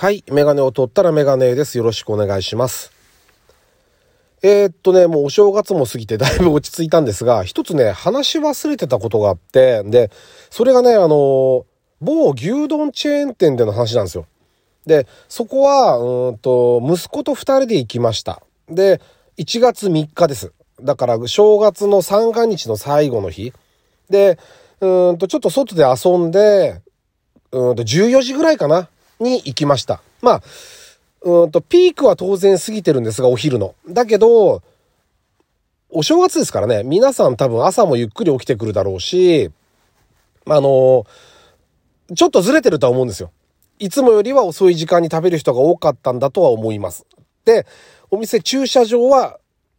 はい。メガネを取ったらメガネです。よろしくお願いします。えー、っとね、もうお正月も過ぎてだいぶ落ち着いたんですが、一つね、話し忘れてたことがあって、で、それがね、あの、某牛丼チェーン店での話なんですよ。で、そこは、うんと、息子と二人で行きました。で、1月3日です。だから、正月の三が日の最後の日。で、うんと、ちょっと外で遊んで、うんと、14時ぐらいかなに行きました。まあ、うんと、ピークは当然過ぎてるんですが、お昼の。だけど、お正月ですからね、皆さん多分朝もゆっくり起きてくるだろうし、あの、ちょっとずれてるとは思うんですよ。いつもよりは遅い時間に食べる人が多かったんだとは思います。で、お店駐車場は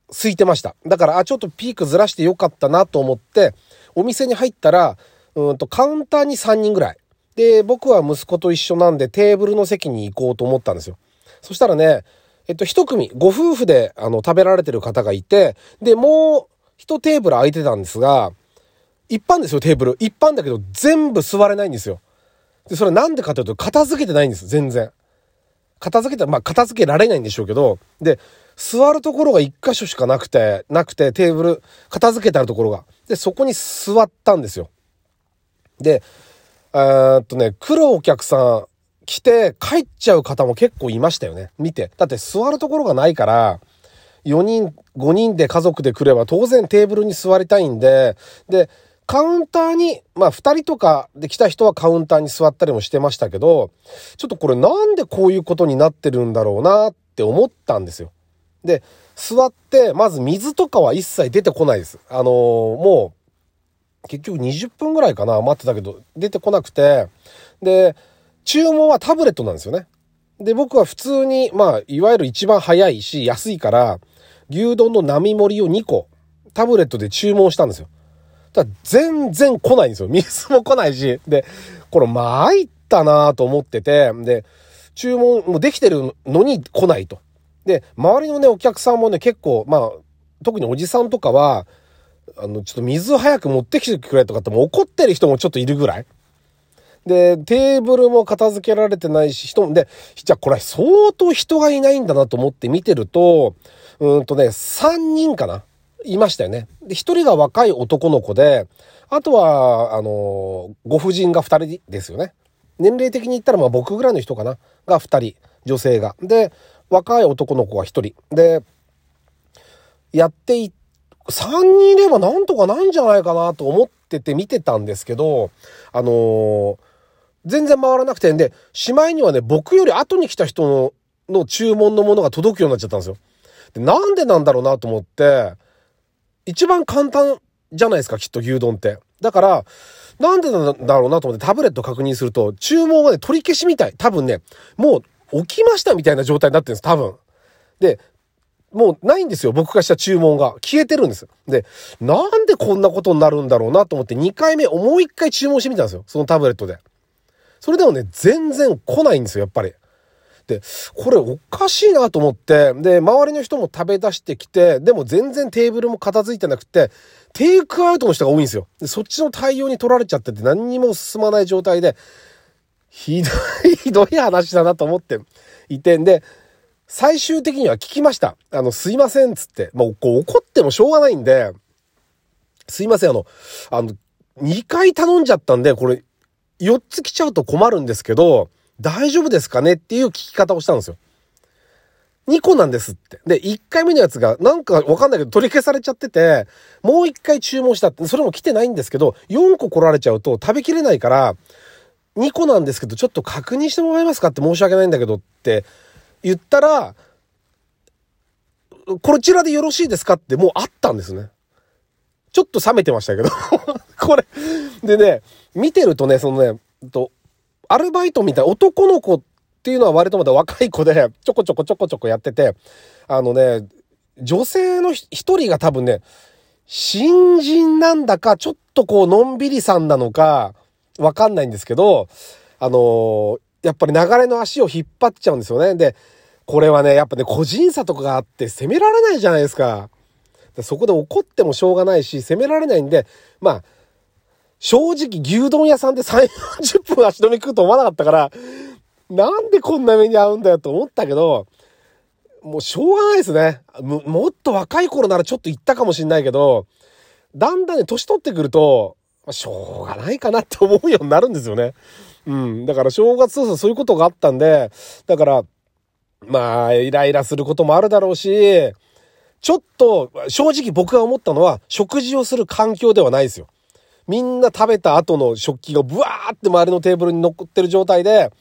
空いてました。だから、あ、ちょっとピークずらしてよかったなと思って、お店に入ったら、うんと、カウンターに3人ぐらい。で、僕は息子と一緒なんでテーブルの席に行こうと思ったんですよ。そしたらね、えっと、一組、ご夫婦で、あの、食べられてる方がいて、で、もう、一テーブル空いてたんですが、一般ですよ、テーブル。一般だけど、全部座れないんですよ。で、それなんでかというと、片付けてないんです、全然。片付けたまあ、片付けられないんでしょうけど、で、座るところが一箇所しかなくて、なくて、テーブル、片付けてあるところが。で、そこに座ったんですよ。で、え、っとね、来るお客さん来て帰っちゃう方も結構いましたよね。見て。だって座るところがないから、4人、5人で家族で来れば当然テーブルに座りたいんで、で、カウンターに、まあ2人とかで来た人はカウンターに座ったりもしてましたけど、ちょっとこれなんでこういうことになってるんだろうなって思ったんですよ。で、座って、まず水とかは一切出てこないです。あのー、もう、結局20分ぐらいかな、待ってたけど、出てこなくて、で、注文はタブレットなんですよね。で、僕は普通に、まあ、いわゆる一番早いし、安いから、牛丼の並盛りを2個、タブレットで注文したんですよ。ただ、全然来ないんですよ。水も来ないし。で、これ参ったなと思ってて、で、注文もできてるのに来ないと。で、周りのね、お客さんもね、結構、まあ、特におじさんとかは、あの、ちょっと水を早く持ってきてくれとかってもう怒ってる人もちょっといるぐらい？で、テーブルも片付けられてないし、人も、で、じゃあこれ相当人がいないんだなと思って見てると、うんとね、3人かな？いましたよね。で、1人が若い男の子で、あとは、あの、ご婦人が2人ですよね。年齢的に言ったらまあ僕ぐらいの人かな？が2人、女性が。で、若い男の子が1人。で、やっていって、3人いればなんとかなんじゃないかなと思ってて見てたんですけど、あのー、全然回らなくてんで、しまいにはね、僕より後に来た人のの注文のものが届くようになっちゃったんですよ。で、なんでなんだろうなと思って、一番簡単じゃないですか、きっと牛丼って。だから、なんでなんだろうなと思ってタブレット確認すると、注文がね、取り消しみたい。多分ね、もう起きましたみたいな状態になってるんです、多分。で、もうないんですよ。僕がした注文が。消えてるんです。で、なんでこんなことになるんだろうなと思って2回目、もう1回注文してみたんですよ。そのタブレットで。それでもね、全然来ないんですよ、やっぱり。で、これおかしいなと思って、で、周りの人も食べ出してきて、でも全然テーブルも片付いてなくて、テイクアウトの人が多いんですよ。で、そっちの対応に取られちゃってて何にも進まない状態で、ひどい、ひどい話だなと思っていてんで、最終的には聞きました。あの、すいません、つって。もう、こう、怒ってもしょうがないんで、すいません、あの、あの、2回頼んじゃったんで、これ、4つ来ちゃうと困るんですけど、大丈夫ですかねっていう聞き方をしたんですよ。2個なんですって。で、1回目のやつが、なんかわかんないけど取り消されちゃってて、もう1回注文したって、それも来てないんですけど、4個来られちゃうと食べきれないから、2個なんですけど、ちょっと確認してもらえますかって申し訳ないんだけどって言ったら、こちらでよろしいですかってもうあったんですね。ちょっと冷めてましたけど これでね、見てるとね、そのね、と、アルバイトみたいな男の子っていうのは割とまだ若い子で、ちょこちょこちょこちょこやってて、あのね、女性の一人が多分ね、新人なんだか、ちょっとこう、のんびりさんなのか、わかんないんですけど、あのー、やっぱり流れの足を引っ張っちゃうんですよね。で、これはね、やっぱね、個人差とかがあって責められないじゃないですか。そこで怒ってもしょうがないし、責められないんで、まあ、正直牛丼屋さんで3、40分足止め食うと思わなかったから、なんでこんな目に遭うんだよと思ったけど、もうしょうがないですね。もっと若い頃ならちょっと言ったかもしんないけど、だんだんね、年取ってくると、しょうがないかなって思うようになるんですよね。うん。だから正月そうそういうことがあったんで、だから、まあ、イライラすることもあるだろうし、ちょっと、正直僕が思ったのは、食事をする環境ではないですよ。みんな食べた後の食器がブワーって周りのテーブルに残ってる状態で、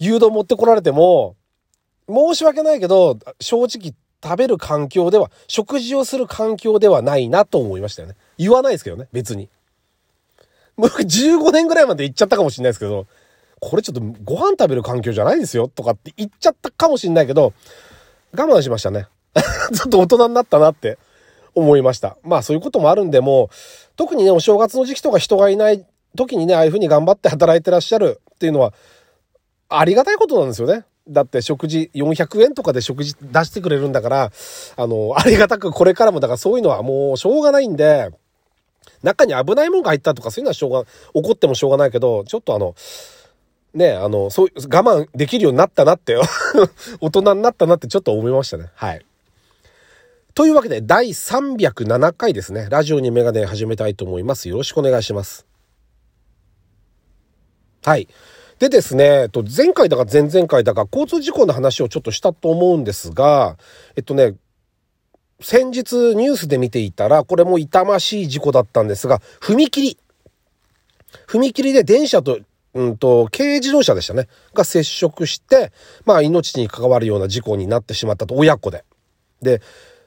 牛丼持ってこられても、申し訳ないけど、正直食べる環境では、食事をする環境ではないなと思いましたよね。言わないですけどね、別に。僕15年ぐらいまで行っちゃったかもしれないですけど、これちょっとご飯食べる環境じゃないですよとかって言っちゃったかもしれないけど、我慢しましたね。ちょっと大人になったなって思いました。まあそういうこともあるんで、もう、特にね、お正月の時期とか人がいない時にね、ああいう風に頑張って働いてらっしゃるっていうのは、ありがたいことなんですよね。だって食事400円とかで食事出してくれるんだから、あの、ありがたくこれからもだからそういうのはもうしょうがないんで、中に危ないもんが入ったとかそういうのはしょうが、怒ってもしょうがないけど、ちょっとあの、ね、あの、そう、我慢できるようになったなって 大人になったなってちょっと思いましたね。はい。というわけで、第307回ですね。ラジオにメガネ始めたいと思います。よろしくお願いします。はい。でですね、と、前回だか前々回だか交通事故の話をちょっとしたと思うんですが、えっとね、先日ニュースで見ていたら、これも痛ましい事故だったんですが、踏切。踏切で電車と、うんと、軽自動車でしたね。が接触して、まあ命に関わるような事故になってしまったと、親子で。で、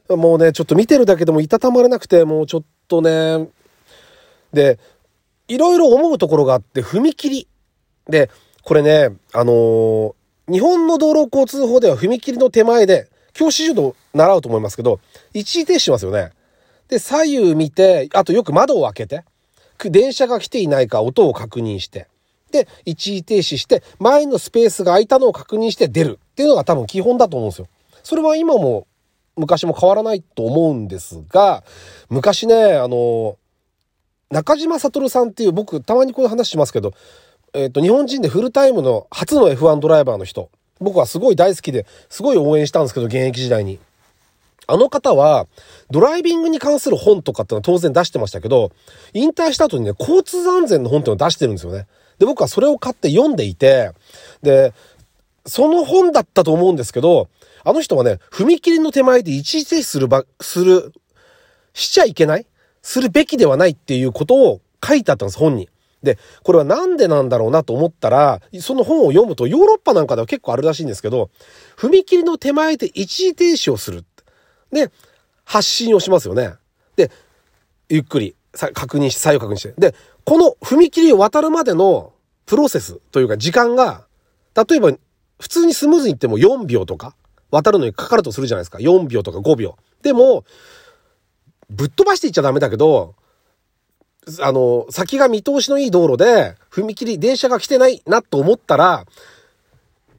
もうね、ちょっと見てるだけでもいたたまれなくて、もうちょっとね、で、いろいろ思うところがあって、踏切。で、これね、あのー、日本の道路交通法では踏切の手前で、教師柔道習うと思いますけど、一時停止しますよね。で、左右見て、あとよく窓を開けて、電車が来ていないか音を確認して、で、一時停止して、前のスペースが空いたのを確認して出るっていうのが多分基本だと思うんですよ。それは今も昔も変わらないと思うんですが、昔ね、あの、中島悟さんっていう僕たまにこういう話しますけど、えっ、ー、と、日本人でフルタイムの初の F1 ドライバーの人。僕はすごい大好きで、すごい応援したんですけど、現役時代に。あの方は、ドライビングに関する本とかってのは当然出してましたけど、引退した後にね、交通安全の本っていうのを出してるんですよね。で、僕はそれを買って読んでいて、で、その本だったと思うんですけど、あの人はね、踏切の手前で一時停止するば、する、しちゃいけないするべきではないっていうことを書いてあったんです、本に。で、これはなんでなんだろうなと思ったら、その本を読むとヨーロッパなんかでは結構あるらしいんですけど、踏切の手前で一時停止をする。で、発信をしますよね。で、ゆっくり確認して、左右確認して。で、この踏切を渡るまでのプロセスというか時間が、例えば普通にスムーズに行っても4秒とか渡るのにかかるとするじゃないですか。4秒とか5秒。でも、ぶっ飛ばしていっちゃダメだけど、あの、先が見通しのいい道路で、踏切、電車が来てないなと思ったら、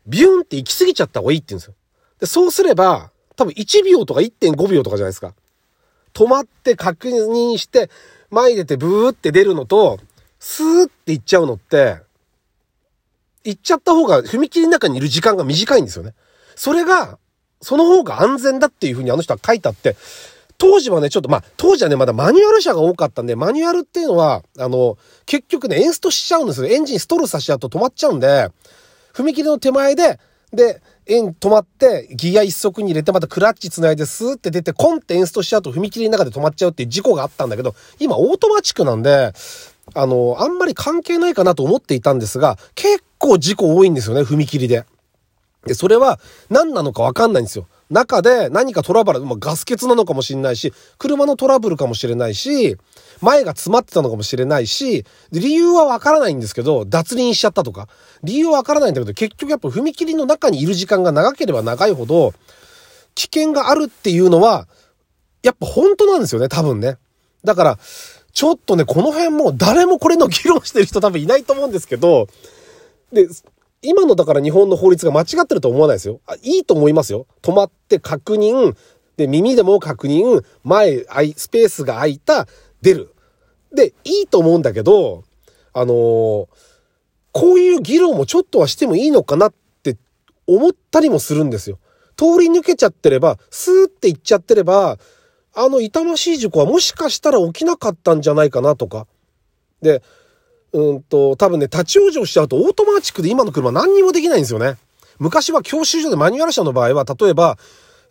ビューンって行き過ぎちゃった方がいいって言うんですよ。で、そうすれば、多分1秒とか1.5秒とかじゃないですか。止まって確認して、前に出てブーって出るのと、スーって行っちゃうのって、行っちゃった方が踏切の中にいる時間が短いんですよね。それが、その方が安全だっていうふうにあの人は書いてあって、当時はね、ちょっとまあ、当時はね、まだマニュアル車が多かったんで、マニュアルっていうのは、あの、結局ね、エンストしちゃうんですよ。エンジンストールさしちゃうと止まっちゃうんで、踏切の手前で、で、エン止まって、ギア一足に入れて、またクラッチ繋いでスーって出て、コンってエンストしちゃうと踏切の中で止まっちゃうっていう事故があったんだけど、今オートマチックなんで、あの、あんまり関係ないかなと思っていたんですが、結構事故多いんですよね、踏切で。で、それは何なのかわかんないんですよ。中で何かトラブル、まあ、ガス欠なのかもしれないし、車のトラブルかもしれないし、前が詰まってたのかもしれないし、理由はわからないんですけど、脱輪しちゃったとか、理由はわからないんだけど、結局やっぱ踏切の中にいる時間が長ければ長いほど、危険があるっていうのは、やっぱ本当なんですよね、多分ね。だから、ちょっとね、この辺も誰もこれの議論してる人多分いないと思うんですけど、で、今のだから日本の法律が間違ってると思わないですよ。あいいと思いますよ。止まって確認、で、耳でも確認、前、スペースが空いた、出る。で、いいと思うんだけど、あのー、こういう議論もちょっとはしてもいいのかなって思ったりもするんですよ。通り抜けちゃってれば、スーって行っちゃってれば、あの痛ましい事故はもしかしたら起きなかったんじゃないかなとか。で、うんと、多分ね、立ち往生しちゃうとオートマチックで今の車何にもできないんですよね。昔は教習所でマニュアル車の場合は、例えば、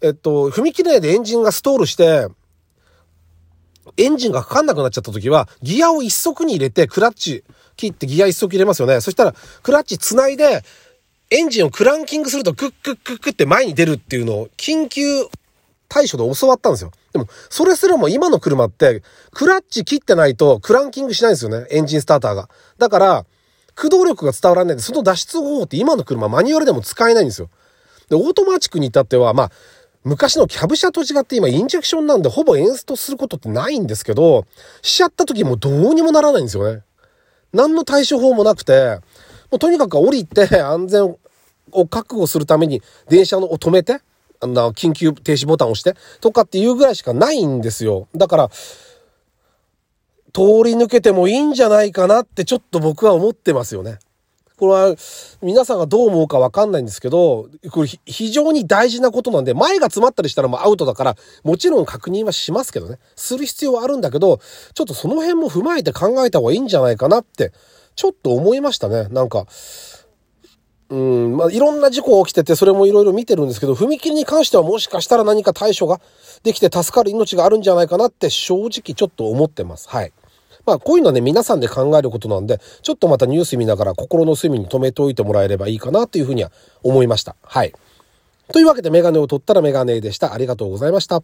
えっと、踏切内でエンジンがストールして、エンジンがかかんなくなっちゃった時は、ギアを一速に入れて、クラッチ切ってギア一速入れますよね。そしたら、クラッチ繋いで、エンジンをクランキングするとクックックックって前に出るっていうのを緊急対処で教わったんですよ。でも、それすらも今の車って、クラッチ切ってないとクランキングしないんですよね。エンジンスターターが。だから、駆動力が伝わらないんで、その脱出方法って今の車マニュアルでも使えないんですよ。で、オートマチックに至っては、まあ、昔のキャブ車と違って今インジェクションなんでほぼエンストすることってないんですけど、しちゃった時もどうにもならないんですよね。何の対処法もなくて、もうとにかく降りて安全を確保するために電車のを止めて、あの、緊急停止ボタンを押して、とかっていうぐらいしかないんですよ。だから、通り抜けてもいいんじゃないかなってちょっと僕は思ってますよね。これは皆さんがどう思うかわかんないんですけど、これ非常に大事なことなんで、前が詰まったりしたらもうアウトだから、もちろん確認はしますけどね。する必要はあるんだけど、ちょっとその辺も踏まえて考えた方がいいんじゃないかなって、ちょっと思いましたね。なんか、うん、まあ、いろんな事故起きてて、それもいろいろ見てるんですけど、踏切に関してはもしかしたら何か対処ができて助かる命があるんじゃないかなって正直ちょっと思ってます。はい。まあこういうのはね、皆さんで考えることなんで、ちょっとまたニュース見ながら心の隅に留めておいてもらえればいいかなというふうには思いました。はい。というわけでメガネを取ったらメガネでした。ありがとうございました。